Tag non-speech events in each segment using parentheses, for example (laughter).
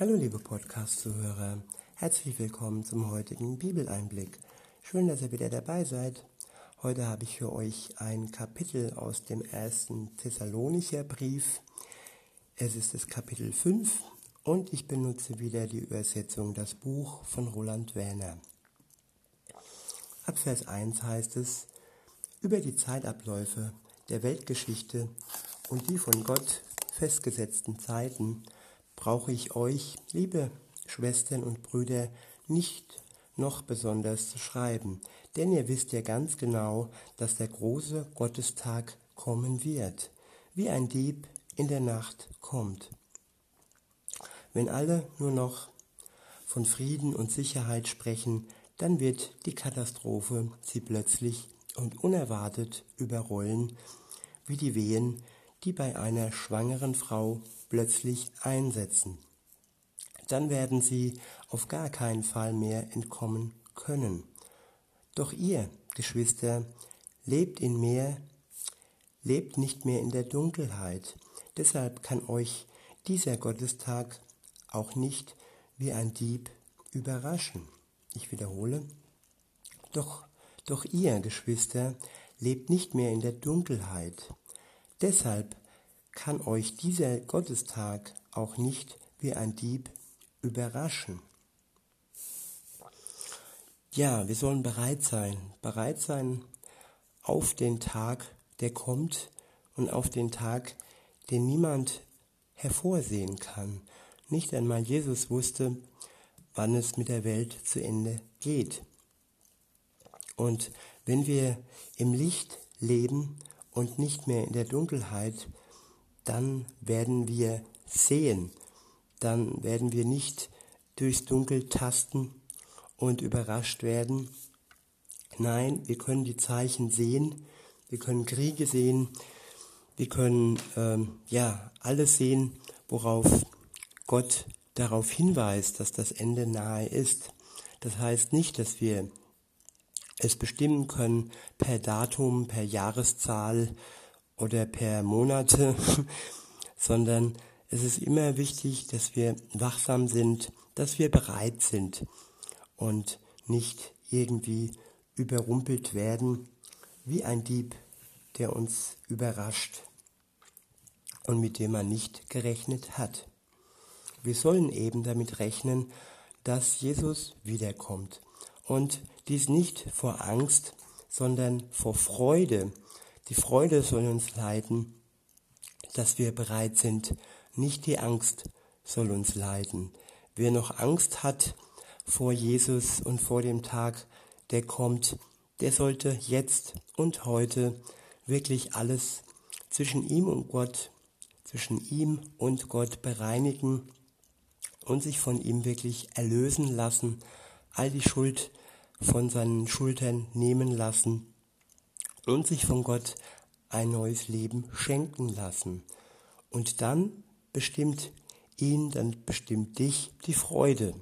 Hallo liebe Podcast-Zuhörer, herzlich willkommen zum heutigen Bibeleinblick. Schön, dass ihr wieder dabei seid. Heute habe ich für euch ein Kapitel aus dem ersten Thessalonicher Brief. Es ist das Kapitel 5 und ich benutze wieder die Übersetzung Das Buch von Roland Werner. Ab Vers 1 heißt es, über die Zeitabläufe der Weltgeschichte und die von Gott festgesetzten Zeiten brauche ich euch, liebe Schwestern und Brüder, nicht noch besonders zu schreiben, denn ihr wisst ja ganz genau, dass der große Gottestag kommen wird, wie ein Dieb in der Nacht kommt. Wenn alle nur noch von Frieden und Sicherheit sprechen, dann wird die Katastrophe sie plötzlich und unerwartet überrollen, wie die Wehen, die bei einer schwangeren Frau plötzlich einsetzen. Dann werden sie auf gar keinen Fall mehr entkommen können. Doch ihr, Geschwister, lebt in mehr, lebt nicht mehr in der Dunkelheit. Deshalb kann euch dieser Gottestag auch nicht wie ein Dieb überraschen. Ich wiederhole. Doch, doch ihr, Geschwister, lebt nicht mehr in der Dunkelheit. Deshalb kann euch dieser Gottestag auch nicht wie ein Dieb überraschen. Ja, wir sollen bereit sein, bereit sein auf den Tag, der kommt und auf den Tag, den niemand hervorsehen kann. Nicht einmal Jesus wusste, wann es mit der Welt zu Ende geht. Und wenn wir im Licht leben und nicht mehr in der Dunkelheit, dann werden wir sehen, dann werden wir nicht durchs Dunkel tasten und überrascht werden. Nein, wir können die Zeichen sehen, wir können Kriege sehen, wir können ähm, ja alles sehen, worauf Gott darauf hinweist, dass das Ende nahe ist. Das heißt nicht, dass wir es bestimmen können per Datum, per Jahreszahl, oder per Monate, (laughs) sondern es ist immer wichtig, dass wir wachsam sind, dass wir bereit sind und nicht irgendwie überrumpelt werden wie ein Dieb, der uns überrascht und mit dem man nicht gerechnet hat. Wir sollen eben damit rechnen, dass Jesus wiederkommt und dies nicht vor Angst, sondern vor Freude, die Freude soll uns leiten, dass wir bereit sind. Nicht die Angst soll uns leiten. Wer noch Angst hat vor Jesus und vor dem Tag, der kommt, der sollte jetzt und heute wirklich alles zwischen ihm und Gott, zwischen ihm und Gott bereinigen und sich von ihm wirklich erlösen lassen, all die Schuld von seinen Schultern nehmen lassen und sich von Gott ein neues Leben schenken lassen. Und dann bestimmt ihn, dann bestimmt dich die Freude.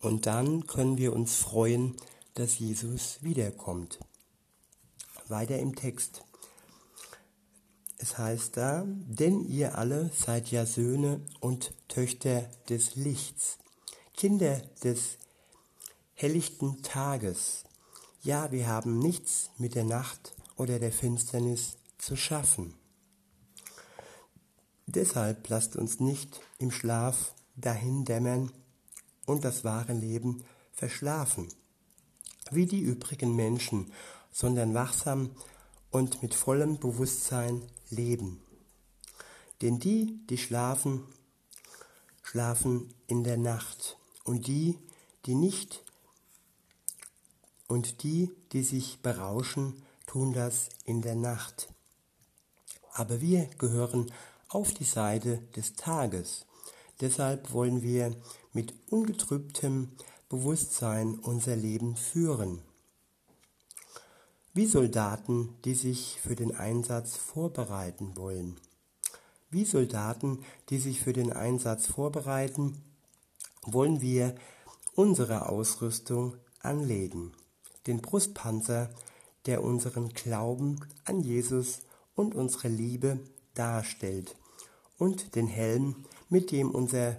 Und dann können wir uns freuen, dass Jesus wiederkommt. Weiter im Text. Es heißt da, denn ihr alle seid ja Söhne und Töchter des Lichts, Kinder des helllichten Tages. Ja, wir haben nichts mit der Nacht oder der Finsternis zu schaffen. Deshalb lasst uns nicht im Schlaf dahin dämmern und das wahre Leben verschlafen, wie die übrigen Menschen, sondern wachsam und mit vollem Bewusstsein leben. Denn die, die schlafen, schlafen in der Nacht, und die, die nicht, und die, die sich berauschen, tun das in der Nacht. Aber wir gehören auf die Seite des Tages. Deshalb wollen wir mit ungetrübtem Bewusstsein unser Leben führen. Wie Soldaten, die sich für den Einsatz vorbereiten wollen. Wie Soldaten, die sich für den Einsatz vorbereiten, wollen wir unsere Ausrüstung anlegen, den Brustpanzer der unseren Glauben an Jesus und unsere Liebe darstellt und den Helm, mit dem unser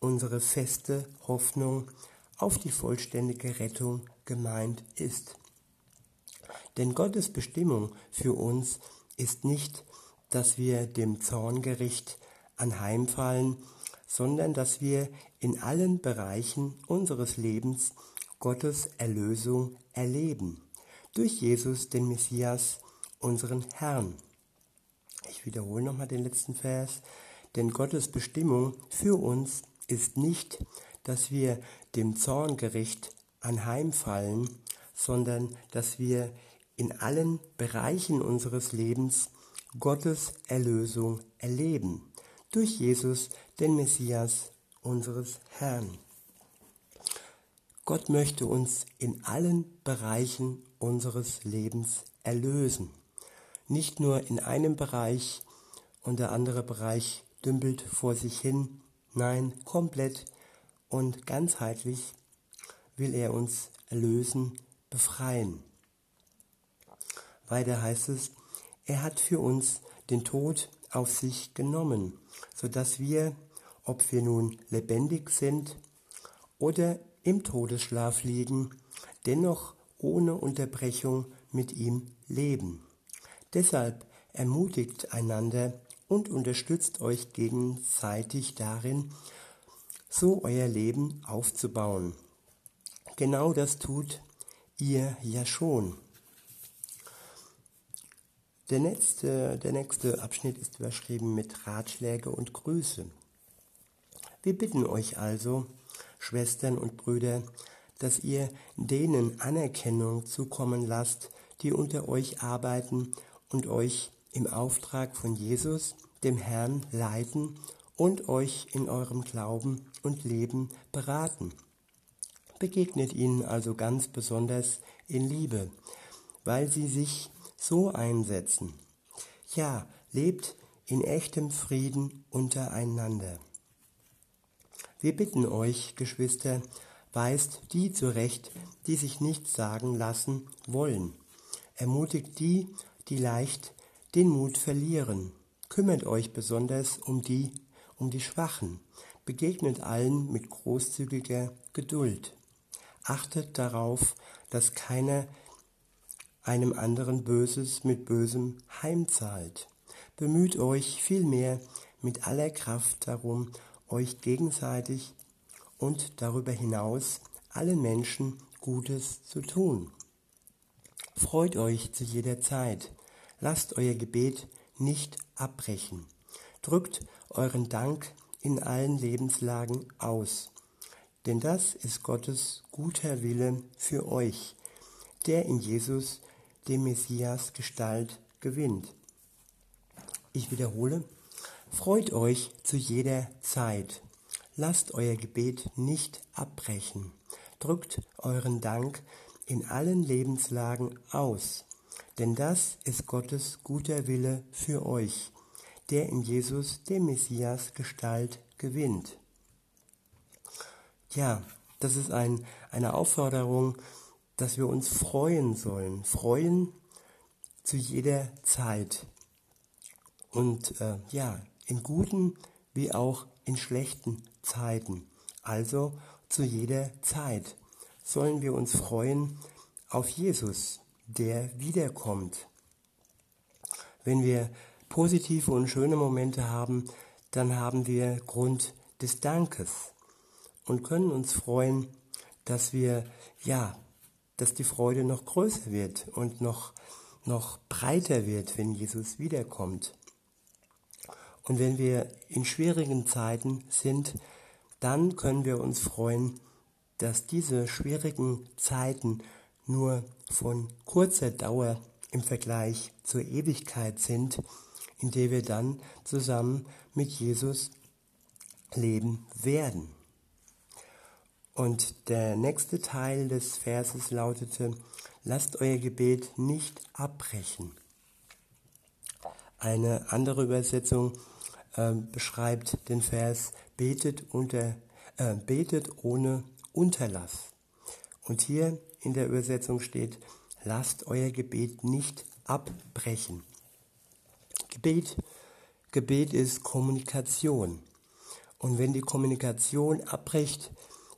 unsere feste Hoffnung auf die vollständige Rettung gemeint ist. Denn Gottes Bestimmung für uns ist nicht, dass wir dem Zorngericht anheimfallen, sondern dass wir in allen Bereichen unseres Lebens Gottes Erlösung erleben. Durch Jesus, den Messias, unseren Herrn. Ich wiederhole nochmal den letzten Vers. Denn Gottes Bestimmung für uns ist nicht, dass wir dem Zorngericht anheimfallen, sondern dass wir in allen Bereichen unseres Lebens Gottes Erlösung erleben. Durch Jesus, den Messias, unseres Herrn. Gott möchte uns in allen Bereichen unseres Lebens erlösen. Nicht nur in einem Bereich und der andere Bereich dümpelt vor sich hin. Nein, komplett und ganzheitlich will er uns erlösen, befreien. Weiter heißt es, er hat für uns den Tod auf sich genommen, sodass wir, ob wir nun lebendig sind oder im Todesschlaf liegen, dennoch ohne Unterbrechung mit ihm leben. Deshalb ermutigt einander und unterstützt euch gegenseitig darin, so euer Leben aufzubauen. Genau das tut ihr ja schon. Der nächste, der nächste Abschnitt ist überschrieben mit Ratschläge und Grüße. Wir bitten euch also, Schwestern und Brüder, dass ihr denen Anerkennung zukommen lasst, die unter euch arbeiten und euch im Auftrag von Jesus, dem Herrn, leiten und euch in eurem Glauben und Leben beraten. Begegnet ihnen also ganz besonders in Liebe, weil sie sich so einsetzen. Ja, lebt in echtem Frieden untereinander. Wir bitten euch, Geschwister, weist die zurecht, die sich nichts sagen lassen wollen. Ermutigt die, die leicht den Mut verlieren. Kümmert euch besonders um die, um die Schwachen. Begegnet allen mit großzügiger Geduld. Achtet darauf, dass keiner einem anderen Böses mit Bösem heimzahlt. Bemüht euch vielmehr mit aller Kraft darum, euch gegenseitig und darüber hinaus allen Menschen Gutes zu tun. Freut euch zu jeder Zeit, lasst euer Gebet nicht abbrechen, drückt euren Dank in allen Lebenslagen aus, denn das ist Gottes guter Wille für euch, der in Jesus, dem Messias Gestalt, gewinnt. Ich wiederhole, freut euch zu jeder Zeit, lasst euer Gebet nicht abbrechen, drückt euren Dank in allen Lebenslagen aus, denn das ist Gottes guter Wille für euch, der in Jesus, dem Messias, Gestalt gewinnt. Ja, das ist ein, eine Aufforderung, dass wir uns freuen sollen. Freuen zu jeder Zeit. Und äh, ja, in guten wie auch in schlechten Zeiten. Also zu jeder Zeit sollen wir uns freuen auf Jesus, der wiederkommt. Wenn wir positive und schöne Momente haben, dann haben wir Grund des Dankes und können uns freuen, dass wir, ja, dass die Freude noch größer wird und noch, noch breiter wird, wenn Jesus wiederkommt. Und wenn wir in schwierigen Zeiten sind, dann können wir uns freuen, dass diese schwierigen Zeiten nur von kurzer Dauer im Vergleich zur Ewigkeit sind, in der wir dann zusammen mit Jesus leben werden. Und der nächste Teil des Verses lautete, lasst euer Gebet nicht abbrechen. Eine andere Übersetzung äh, beschreibt den Vers, betet, unter, äh, betet ohne Unterlass. Und hier in der Übersetzung steht, lasst euer Gebet nicht abbrechen. Gebet, Gebet ist Kommunikation. Und wenn die Kommunikation abbricht,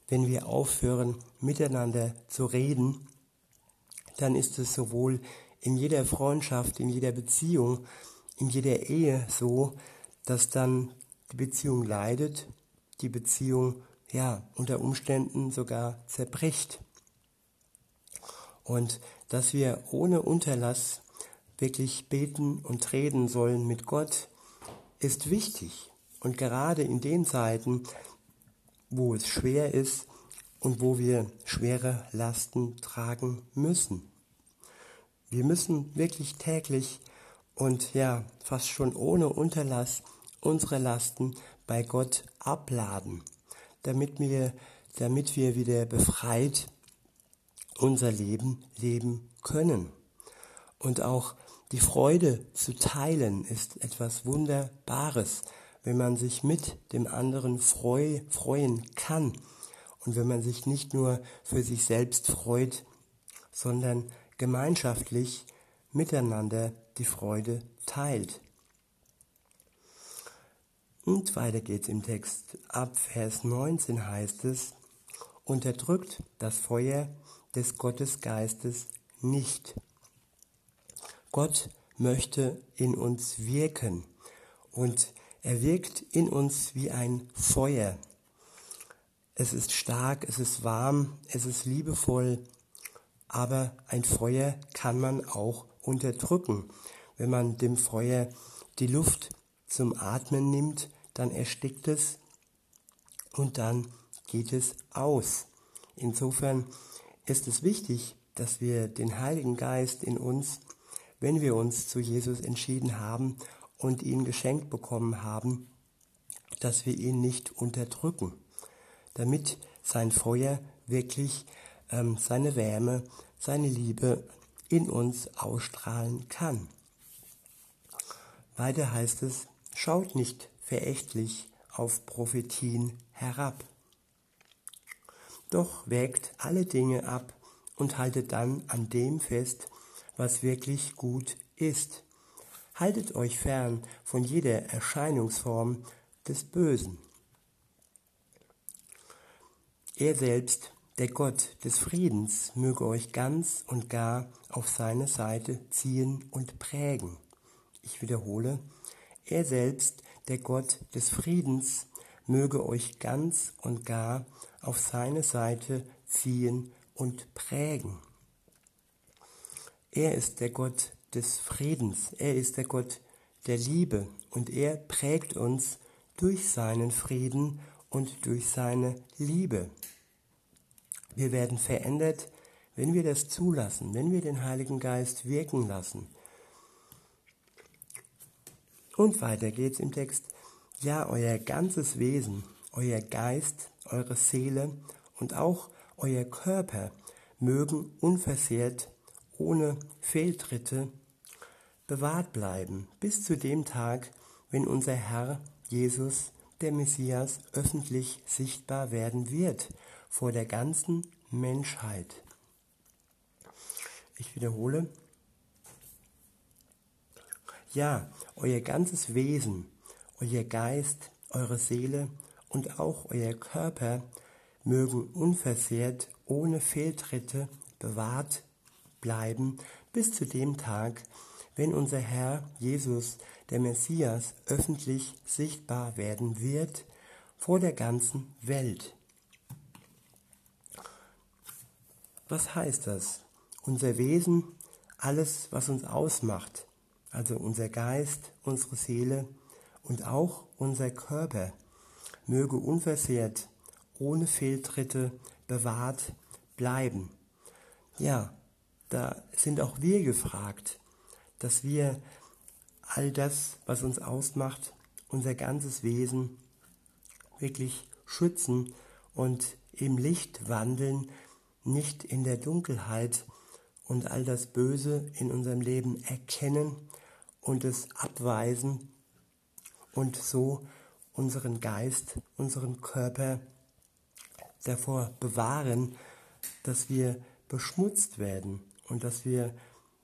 wenn wir aufhören, miteinander zu reden, dann ist es sowohl in jeder Freundschaft, in jeder Beziehung, in jeder Ehe so, dass dann die Beziehung leidet, die Beziehung ja unter Umständen sogar zerbricht. Und dass wir ohne Unterlass wirklich beten und reden sollen mit Gott, ist wichtig. Und gerade in den Zeiten, wo es schwer ist und wo wir schwere Lasten tragen müssen. Wir müssen wirklich täglich und ja, fast schon ohne Unterlass unsere Lasten bei Gott abladen, damit wir, damit wir wieder befreit unser Leben leben können. Und auch die Freude zu teilen ist etwas Wunderbares, wenn man sich mit dem anderen freu, freuen kann und wenn man sich nicht nur für sich selbst freut, sondern gemeinschaftlich miteinander die Freude teilt. Und weiter geht's im Text. Ab Vers 19 heißt es, unterdrückt das Feuer des Gottesgeistes nicht. Gott möchte in uns wirken und er wirkt in uns wie ein Feuer. Es ist stark, es ist warm, es ist liebevoll, aber ein Feuer kann man auch unterdrücken. Wenn man dem Feuer die Luft zum Atmen nimmt, dann erstickt es und dann geht es aus. Insofern ist es wichtig, dass wir den Heiligen Geist in uns, wenn wir uns zu Jesus entschieden haben und ihn geschenkt bekommen haben, dass wir ihn nicht unterdrücken, damit sein Feuer wirklich ähm, seine Wärme, seine Liebe in uns ausstrahlen kann. Weiter heißt es, schaut nicht verächtlich auf Prophetien herab. Doch wägt alle Dinge ab und haltet dann an dem fest, was wirklich gut ist. Haltet euch fern von jeder Erscheinungsform des Bösen. Er selbst, der Gott des Friedens, möge euch ganz und gar auf seine Seite ziehen und prägen. Ich wiederhole, er selbst, der Gott des Friedens, möge euch ganz und gar auf seine Seite ziehen und prägen. Er ist der Gott des Friedens, er ist der Gott der Liebe und er prägt uns durch seinen Frieden und durch seine Liebe. Wir werden verändert, wenn wir das zulassen, wenn wir den Heiligen Geist wirken lassen. Und weiter geht's im Text. Ja, euer ganzes Wesen, euer Geist, eure Seele und auch euer Körper mögen unversehrt, ohne Fehltritte, bewahrt bleiben, bis zu dem Tag, wenn unser Herr Jesus, der Messias, öffentlich sichtbar werden wird vor der ganzen Menschheit. Ich wiederhole, ja, euer ganzes Wesen, euer Geist, eure Seele und auch euer Körper mögen unversehrt, ohne Fehltritte bewahrt bleiben bis zu dem Tag, wenn unser Herr Jesus, der Messias, öffentlich sichtbar werden wird vor der ganzen Welt. Was heißt das? Unser Wesen, alles, was uns ausmacht, also unser Geist, unsere Seele und auch unser Körper, möge unversehrt, ohne Fehltritte bewahrt bleiben. Ja, da sind auch wir gefragt, dass wir all das, was uns ausmacht, unser ganzes Wesen wirklich schützen und im Licht wandeln, nicht in der Dunkelheit und all das Böse in unserem Leben erkennen und es abweisen und so unseren Geist, unseren Körper davor bewahren, dass wir beschmutzt werden und dass wir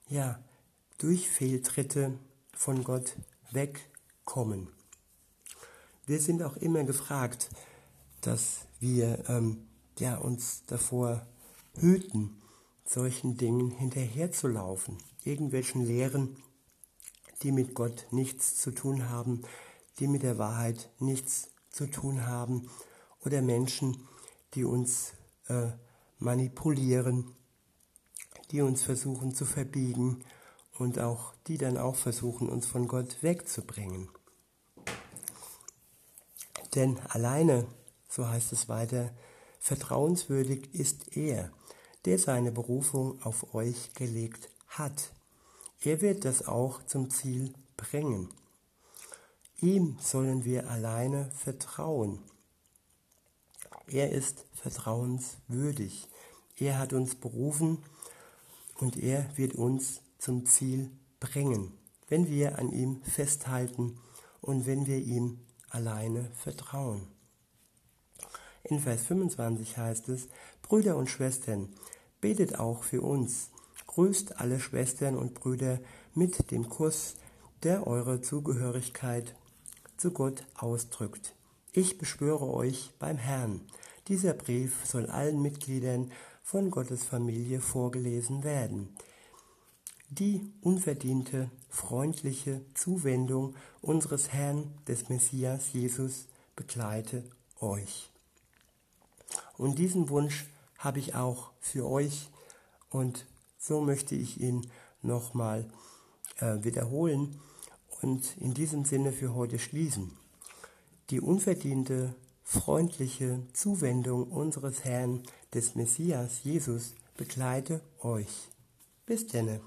ja durch Fehltritte von Gott wegkommen. wir sind auch immer gefragt, dass wir ähm, ja, uns davor hüten, solchen Dingen hinterherzulaufen, irgendwelchen Lehren, die mit Gott nichts zu tun haben, die mit der Wahrheit nichts zu tun haben, oder Menschen, die uns äh, manipulieren, die uns versuchen zu verbiegen und auch die dann auch versuchen, uns von Gott wegzubringen. Denn alleine, so heißt es weiter, vertrauenswürdig ist er, der seine Berufung auf euch gelegt hat. Er wird das auch zum Ziel bringen. Ihm sollen wir alleine vertrauen. Er ist vertrauenswürdig. Er hat uns berufen und er wird uns zum Ziel bringen, wenn wir an ihm festhalten und wenn wir ihm alleine vertrauen. In Vers 25 heißt es, Brüder und Schwestern, betet auch für uns, grüßt alle Schwestern und Brüder mit dem Kuss, der eure Zugehörigkeit zu Gott ausdrückt. Ich beschwöre euch beim Herrn. Dieser Brief soll allen Mitgliedern von Gottes Familie vorgelesen werden. Die unverdiente, freundliche Zuwendung unseres Herrn, des Messias Jesus, begleite euch. Und diesen Wunsch habe ich auch für euch und so möchte ich ihn nochmal äh, wiederholen und in diesem Sinne für heute schließen. Die unverdiente, freundliche Zuwendung unseres Herrn, des Messias Jesus, begleite euch. Bis denne.